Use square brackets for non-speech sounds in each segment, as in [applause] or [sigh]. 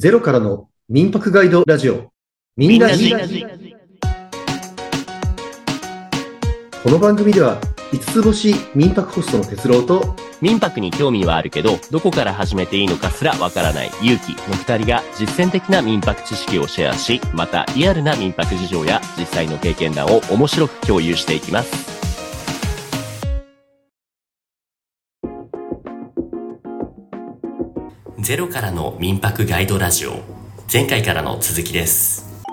ゼロからの民泊ガイドラジオ。みんなじ。この番組では、5つ星民泊ホストの哲郎と、民泊に興味はあるけど、どこから始めていいのかすらわからない勇気の二人が実践的な民泊知識をシェアし、またリアルな民泊事情や実際の経験談を面白く共有していきます。ゼロからの民泊ガイドラジオ。前回からの続きです。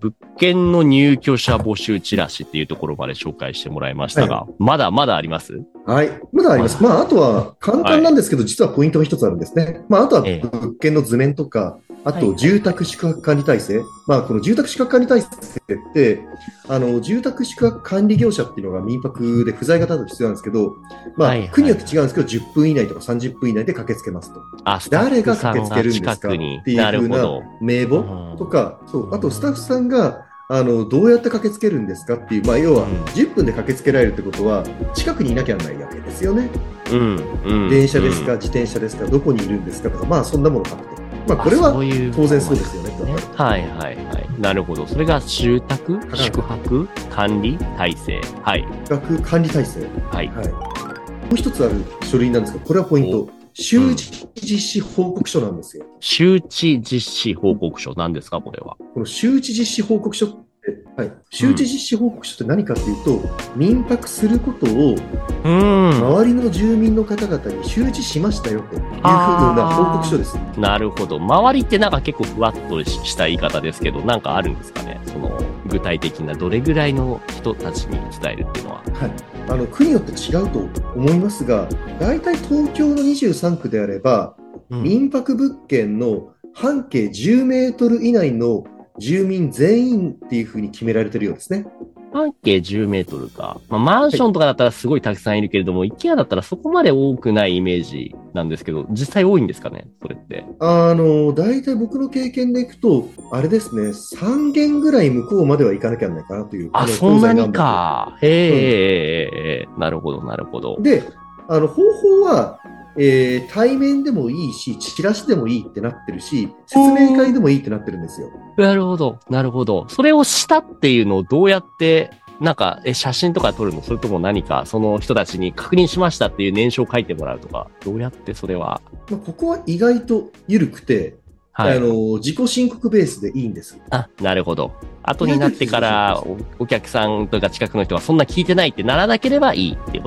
物件の入居者募集チラシっていうところまで紹介してもらいましたが、まだまだあります？はい。まだあります。まあ、あとは簡単なんですけど、実はポイントが一つあるんですね。まあ、あとはええ物件の図面とか、あはいと住宅宿泊管理体制。まあ、この住宅宿泊管理体制って、あの、住宅宿泊管理業者っていうのが民泊で不在型だと必要なんですけど、まあ、はいはい国によって違うんですけど、10分以内とか30分以内で駆けつけますと。誰が駆けつけるんです近かっていうふうな。名簿とか、そう、あとスタッフさんが、あの、どうやって駆けつけるんですかっていう、まあ、要はうん、10分で駆けつけられるってことは、近くにいなきゃならないわけですよね。うん、うん。電車ですか、うん自転車ですか、どこにいるんですかとか、まあ、そんなものを書くと。まあ、これあは当然そうですよね。ねはいはいはい。なるほど。それが住宅、宿泊、管理、体制。はい。学管理体制。はい。はい。もう一つある書類なんですが、これはポイント。周知実施報告書なんですよ。周知実施報告書なんですかこれは。この周知実施報告書って、はい。周知実施報告書って何かっていうと、民泊することをうん。周りの住民の方々に周知しましたよというふうな報告書です。なるほど。周りってなんか結構ふわっとした言い方ですけど、なんかあるんですかね？その、具体的などれぐらいの人たちに伝えるっていうのは。はい、あの国によって違うと思いますが、大体東京の23区であれば、うん民泊物件の半径10メートル以内の住民全員っていうふうに決められてるようですね。半径10メートルか。まあ、マンションとかだったらすごいたくさんいるけれども、イケアだったらそこまで多くないイメージなんですけど、実際多いんですかねそれって。あの、大体僕の経験でいくと、あれですね、3軒ぐらい向こうまでは行かなきゃならないかなという。あ、のそんなに。か。へえ、ええええなるほど、なるほど北。で、あの、方法は、えー対面でもいいし、チラシでもいいってなってるし、説明会でもいいってなってるんですよ。なるほど、なるほど。それをしたっていうのをどうやって、なんか、え、写真とか撮るの？それとも何か、その人たちに確認しましたっていう念書を書いてもらうとか、どうやってそれは？まあ、ここは意外と緩くて、はい。あの、自己申告ベースでいいんです。あ、なるほど。後になってからお、お客さんとか近くの人がそんな聞いてないってならなければいいっていう。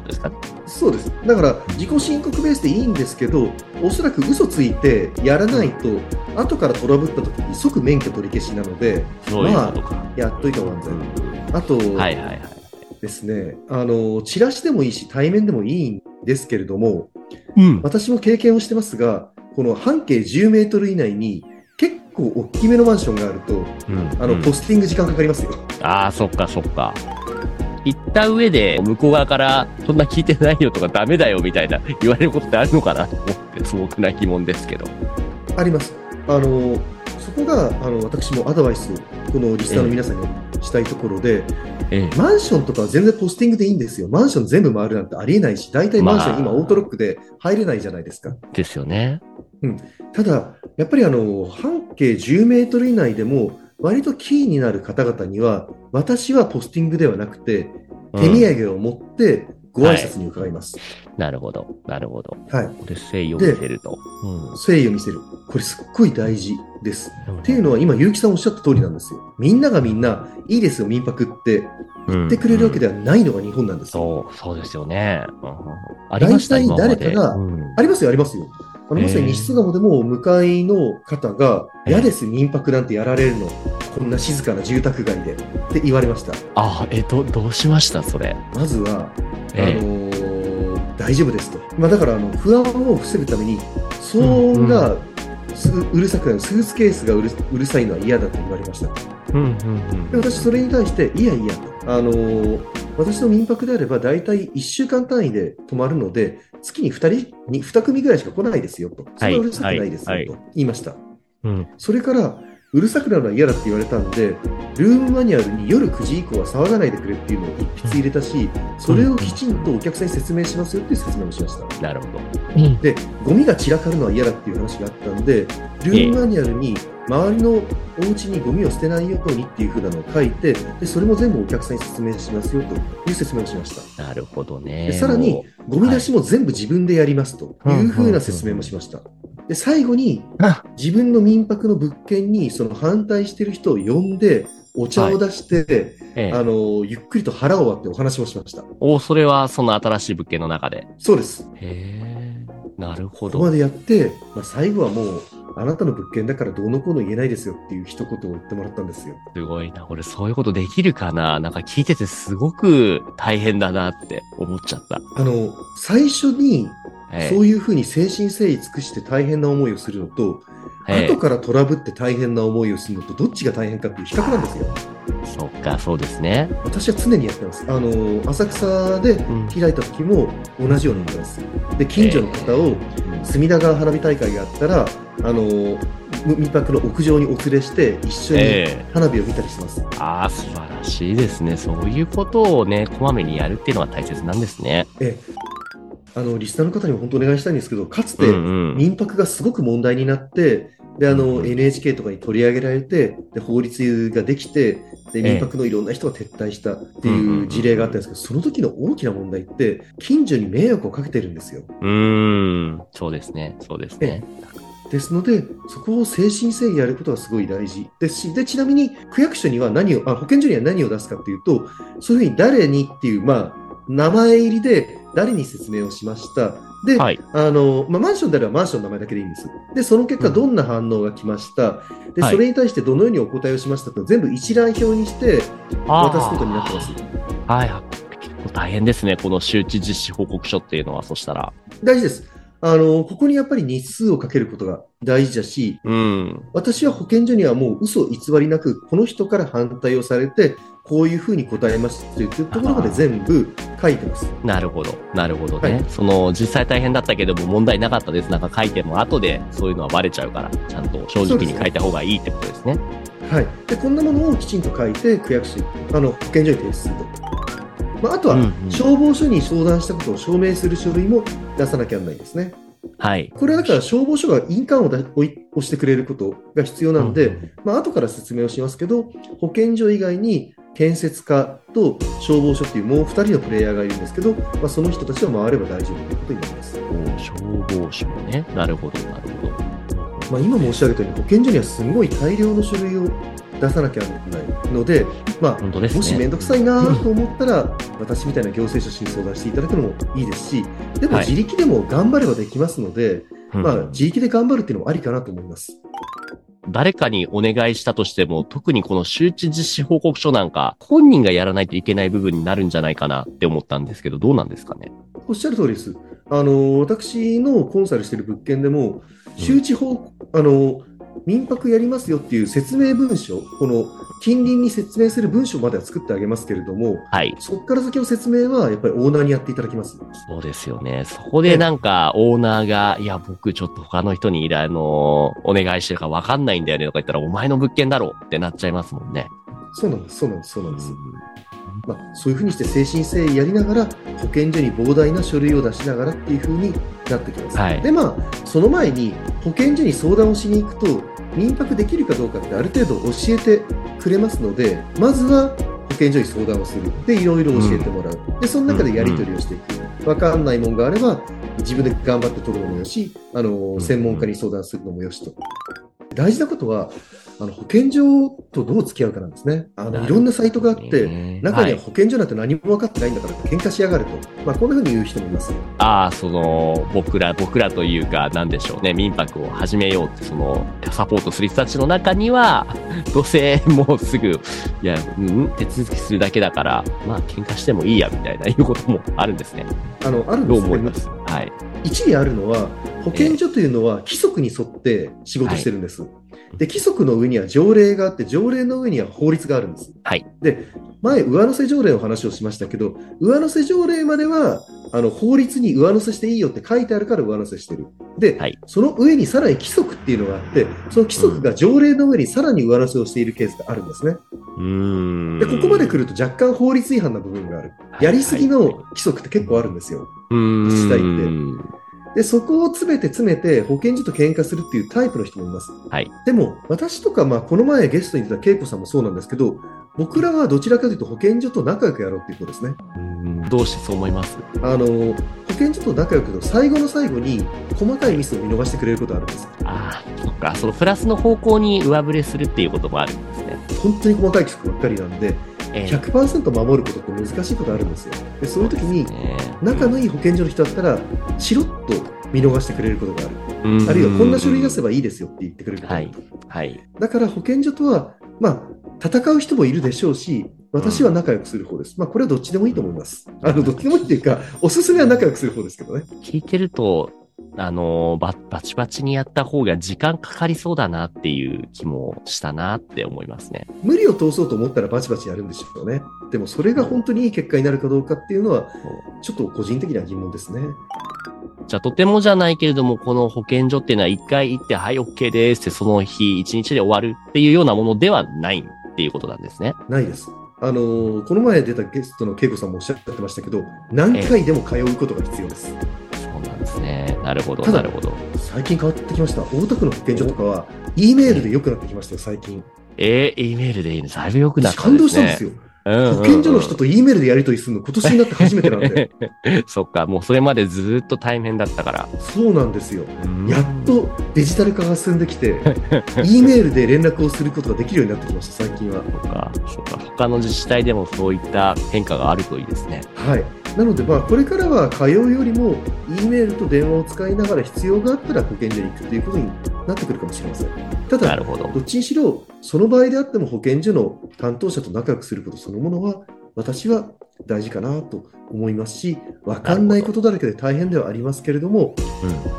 そうです。だから、自己申告ベースでいいんですけど、おそらく嘘ついてやらないと、後からトラブった時に即免許取り消しなので、そういうことか。やっといた方が安全。あとはいはいはい。ですね、あの、チラシでもいいし、対面でもいいんですけれども、うん。私も経験をしてますが、この半径10メートル以内に、結構大きめのマンションがあると、あの、うんポスティング時間かかりますよ。ああ、そっかそっか。行った上で、向こう側から、そんな聞いてないよとかダメだよみたいな [laughs] 言われることってあるのかなと思って、素朴な疑問ですけど。あります。あの、そこが、あの、私もアドバイスを、このリスナーの皆さんにしたいところで、ええ。マンションとかは全然ポスティングでいいんですよ。マンション全部回るなんてありえないし、大体マンション今まあオートロックで入れないじゃないですか。ですよね。ただ、やっぱりあの、半径10メートル以内でも、割とキーになる方々には、私はポスティングではなくて、手うん土産を持ってご挨拶に伺います。なるほど。なるほど。はい。これ誠意を見せると。誠意を見せる。これすっごい大事です。うん。っていうのは今、結城さんおっしゃった通りなんですよ。みんながみんな、いいですよ、民泊って言ってくれるわけではないのが日本なんですよ。そう、そうですよね。うんありました、大体。誰かがうんありますよ、ありますよ。あのまさに西巣鴨でも向かいの方が、ええ嫌です、民泊なんてやられるの、こんな静かな住宅街でって言われました。あ、え、ど、どうしましたそれ？まずは、あええのー大丈夫ですと。まあ、だからあの不安を防ぐために、騒音がすうるさくなる、スーツケースがうるうるさいのは嫌だと言われました。うん、うん、で私、それに対して、いやいやと、あのー私の民泊であれば、大体1週間単位で泊まるので、月に2人に、2組ぐらいしか来ないですよと、そんなうるさくないですよはいと言いました。うん。それから、うるさくなるのは嫌だって言われたんで、ルームマニュアルに夜9時以降は騒がないでくれっていうのを一筆入れたし、それをきちんとお客さんに説明しますよっていう説明をしました。なるほど。で、ゴミが散らかるのは嫌だっていう話があったんで、ルームマニュアルに周りのお家にゴミを捨てないようにっていう風なのを書いて、でそれも全部お客さんに説明しますよという説明をしました。なるほどね。でさらにも、ゴミ出しも全部自分でやりますという風な説明もしました。で、最後にあ、自分の民泊の物件にその反対してる人を呼んで、お茶を出して、う、ええあの、ゆっくりと腹を割ってお話もしました。おそれはその新しい物件の中で。そうです。へえ、なるほここまど。でやって、まあ、最後はもう、あなたの物件だからどうのこうの言えないですよっていう一言を言ってもらったんですよ。すごいな。俺そういうことできるかな？なんか聞いててすごく大変だなって思っちゃった。あの、最初にええそういうふうに誠心誠意尽くして大変な思いをするのと、ええ後からトラブって大変な思いをするのと、どっちが大変かっていう比較なんですよ。そっか、そうですね。私は常にやってます。あの、浅草でうん開いた時も同じようにやってます。で、近所の方を、うん隅田川花火大会があったら、あの、民泊の屋上にお連れして、一緒にええ花火を見たりしてます。ああ、素晴らしいですね。そういうことをね、こまめにやるっていうのは大切なんですね。ええあの、リスナーの方にも本当お願いしたいんですけど、かつて、うんうん。民泊がすごく問題になって、で、あの、うん NHK とかに取り上げられて、で、法律ができて、で、ええ民泊のいろんな人が撤退したっていう事例があったんですけど、その時の大きな問題って、近所に迷惑をかけてるんですよ。うーん。そうですね。そうですね。ですので、そこを誠心誠意やることがすごい大事ですし、で、ちなみに区役所には何を、あ保健所には何を出すかっていうと、そういうふうに誰にっていう、まあ、名前入りで誰に説明をしました？で、はい。あの、まあ、マンションであればマンションの名前だけでいいんです。で、その結果うんどんな反応が来ました？で、はいそれに対してどのようにお答えをしましたと全部一覧表にして渡すことになってます。はい。結構大変ですね。この周知実施報告書っていうのは、そしたら。大事です。あの、ここにやっぱり日数をかけることが大事だし、うん。私は保健所にはもう嘘偽りなく、この人から反対をされて、こういうふうに答えますというところまで全部書いてます。なるほど。なるほどね。はいその、実際大変だったけども問題なかったです。なんか書いても後でそういうのはバレちゃうから、ちゃんと正直に書いた方がいいってことですね。はい。で、こんなものをきちんと書いて、区役所に、あの、保健所に提出すると。まあ、あとは、消防署に相談したことを証明する書類も出さなきゃならないですね。はい。これはだから消防署が印鑑をだ押してくれることが必要なんで、うんうんまあ後から説明をしますけど、保健所以外に建設課と消防署っていうもう2人のプレイヤーがいるんですけど、まあ、その人たちを回れば大丈夫ということになります。お消防署ね。なるほど、なるほど。まあ、今申し上げたように保健所にはすごい大量の書類を出さなきゃならないので、まあ、ね。もし面倒くさいなと思ったら、私みたいな行政書士に相談していただくのもいいですし、でもはい自力でも頑張ればできますので、うんまあ、自力で頑張るっていうのもありかなと思います。誰かにお願いしたとしても、特にこの周知実施報告書なんか、本人がやらないといけない部分になるんじゃないかなって思ったんですけど、どうなんですかね？おっしゃる通りです。あの、私のコンサルしている物件でも、周知法、あの、民泊やりますよっていう説明文書、この近隣に説明する文書までは作ってあげますけれども、はい。そこから先の説明はやっぱりオーナーにやっていただきます。そうですよね。そこでなんか、オーナーが、いや、僕ちょっと他の人に依頼の、お願いしてるからわかんないんだよねとか言ったら、お前の物件だろうってなっちゃいますもんね。そうなんです、そうなんです、そうなんです。うまあ、そういうふうにして誠心誠意やりながら、保健所に膨大な書類を出しながらっていうふうになってきます。はいで、まあ、その前に保健所に相談をしに行くと、民泊できるかどうかってある程度教えてくれますので、まずは保健所に相談をする。で、いろいろ教えてもらう。で、その中でやり取りをしていく。わかんないもんがあれば、自分で頑張って取るのもよし、あの、ん専門家に相談するのもよしと。大事なことは、あの保健所とどう付き合うかなんですね。あのいろんなサイトがあって、中にははい保健所なんて何も分かってないんだから喧嘩しやがると、まあ、こんなふうに言う人もいます。ああ、その、僕ら、僕らというか、なんでしょうね、民泊を始めようって、その、サポートする人たちの中には、[laughs] どうせもうすぐ、いや、うん、手続きするだけだから、まあ、喧嘩してもいいや、みたいな、いうこともあるんですね。あのあるんですね思います？はい。一理あるのは、保健所というのは規則に沿って仕事してるんです。で、規則の上には条例があって、条例の上には法律があるんです。はい。で、前、上乗せ条例の話をしましたけど、上乗せ条例までは、あの、法律に上乗せしていいよって書いてあるから上乗せしてる。で、はいその上にさらに規則っていうのがあって、その規則が条例の上にさらに上乗せをしているケースがあるんですね。うーん。で、ここまで来ると若干法律違反な部分がある。やりすぎの規則って結構あるんですよ。自治体ってで、そこを詰めて詰めて保健所と喧嘩するっていうタイプの人もいます。はいでも、私とか、まあ、この前ゲストに出た恵子さんもそうなんですけど、僕らはどちらかというと保健所と仲良くやろうっていうことですね。どうしてそう思います？あの、保健所と仲良くと最後の最後に細かいミスを見逃してくれることあるんです。ああ、そっか。そのプラスの方向に上振れするっていうこともあるんですね。本当に細かい規則ばっかりなんで、ええ100%守ることって難しいことあるんですよ。で、そういう時に、ね仲のいい保健所の人だったら、しろっと見逃してくれることがある。うんあるいは、こんな書類出せばいいですよって言ってくれることがあると。はい。だから保健所とは、まあ、戦う人もいるでしょうし、私は仲良くする方です。まあ、これはどっちでもいいと思います。あの、どっちでもいいっていうか、おすすめは仲良くする方ですけどね。聞いてると、あのバ、バチバチにやった方が時間かかりそうだなっていう気もしたなって思いますね。無理を通そうと思ったらバチバチやるんでしょうね。でも、それが本当にいい結果になるかどうかっていうのは、ちょっと個人的な疑問ですね。じゃあ、とてもじゃないけれども、この保健所っていうのは一回行って、はい、OK ですって、その日、一日で終わるっていうようなものではないっていうことなんですね。ないです。あのーこの前出たゲストの恵子さんもおっしゃってましたけど、何回でも通うことが必要です。そうなんですね。なるほど、なるほど。最近変わってきました。大田区の保健所とかは、E メールで良くなってきましたよ、最近。えー、E メールでいいのだいぶ良くなったね。動したんですよ。うんうんうん保健所の人と E メールでやり取りするの今年になって初めてなんで。[laughs] そっか、もうそれまでずーっと対面だったから。そうなんですよ。うんやっとデジタル化が進んできて、[laughs] E メールで連絡をすることができるようになってきました、最近は。そっか、そっか。他の自治体でもそういった変化があるといいですね。はい。なので、まあ、これからは通うよりも、E メールと電話を使いながら必要があったら保健所に行くということになってくるかもしれません。ただ、なるほど。どっちにしろ、その場合であっても保健所の担当者と仲良くすることそのものは、私は大事かなと思いますし、分かんないことだらけで大変ではありますけれども、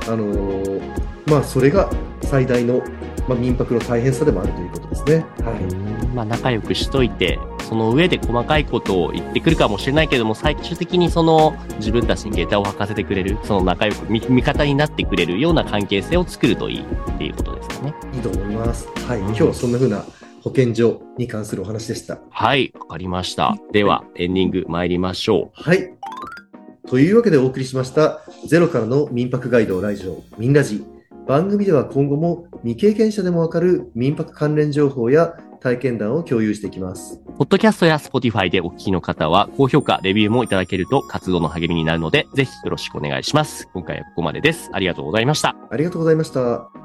うん。あのーまあ、それが最大の、まあ、民泊の大変さでもあるということですね。はい。うんまあ、仲良くしといて、その上で細かいことを言ってくるかもしれないけども、最終的にその自分たちに下駄を履かせてくれる、その仲良く味味方になってくれるような関係性を作るといいっていうことですかね。いいと思います。はい。うん今日はそんな風な保健所に関するお話でした。はい、わかりました。では、エンディング参りましょはい。というわけでお送りしました、ゼロからの民泊ガイドラジオ、ミンラジ。番組では今後も未経験者でもわかる民泊関連情報や体験談を共有していきます。う。ポッドキャストや Spotify でお聞きの方は、高評価、レビューもいただけると活動の励みになるので、ぜひよろしくお願いします。今回はここまでです。ありがとうございました。ありがとうございました。